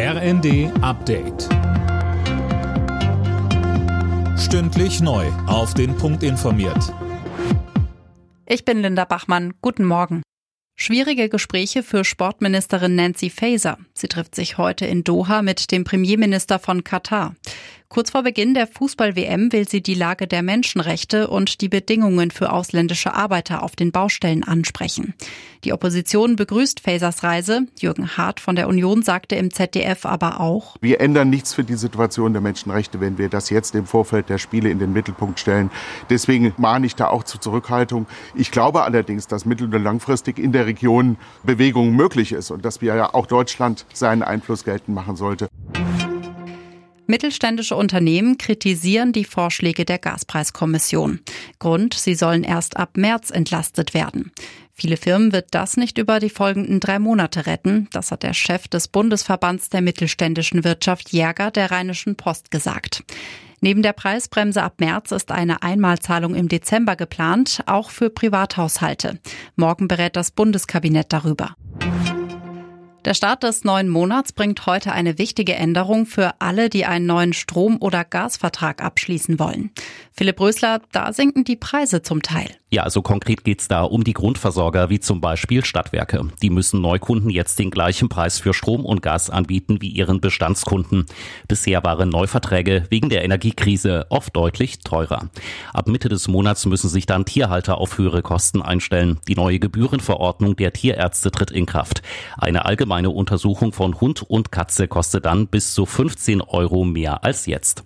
RND Update. Stündlich neu. Auf den Punkt informiert. Ich bin Linda Bachmann. Guten Morgen. Schwierige Gespräche für Sportministerin Nancy Faeser. Sie trifft sich heute in Doha mit dem Premierminister von Katar. Kurz vor Beginn der Fußball-WM will sie die Lage der Menschenrechte und die Bedingungen für ausländische Arbeiter auf den Baustellen ansprechen. Die Opposition begrüßt Fasers Reise. Jürgen Hart von der Union sagte im ZDF aber auch, Wir ändern nichts für die Situation der Menschenrechte, wenn wir das jetzt im Vorfeld der Spiele in den Mittelpunkt stellen. Deswegen mahne ich da auch zur Zurückhaltung. Ich glaube allerdings, dass mittel- und langfristig in der Region Bewegung möglich ist und dass wir ja auch Deutschland seinen Einfluss geltend machen sollte. Mittelständische Unternehmen kritisieren die Vorschläge der Gaspreiskommission. Grund, sie sollen erst ab März entlastet werden. Viele Firmen wird das nicht über die folgenden drei Monate retten. Das hat der Chef des Bundesverbands der mittelständischen Wirtschaft Jäger der Rheinischen Post gesagt. Neben der Preisbremse ab März ist eine Einmalzahlung im Dezember geplant, auch für Privathaushalte. Morgen berät das Bundeskabinett darüber. Der Start des neuen Monats bringt heute eine wichtige Änderung für alle, die einen neuen Strom- oder Gasvertrag abschließen wollen. Philipp Rösler, da sinken die Preise zum Teil. Ja, also konkret geht's da um die Grundversorger wie zum Beispiel Stadtwerke. Die müssen Neukunden jetzt den gleichen Preis für Strom und Gas anbieten wie ihren Bestandskunden. Bisher waren Neuverträge wegen der Energiekrise oft deutlich teurer. Ab Mitte des Monats müssen sich dann Tierhalter auf höhere Kosten einstellen. Die neue Gebührenverordnung der Tierärzte tritt in Kraft. Eine allgemeine Untersuchung von Hund und Katze kostet dann bis zu 15 Euro mehr als jetzt.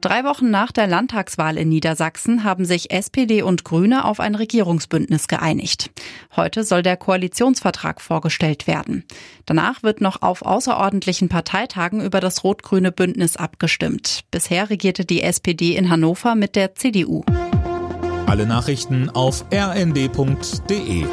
Drei Wochen nach der Landtagswahl in Niedersachsen haben sich SPD und Grüne auf ein Regierungsbündnis geeinigt. Heute soll der Koalitionsvertrag vorgestellt werden. Danach wird noch auf außerordentlichen Parteitagen über das rot-grüne Bündnis abgestimmt. Bisher regierte die SPD in Hannover mit der CDU. Alle Nachrichten auf rnd.de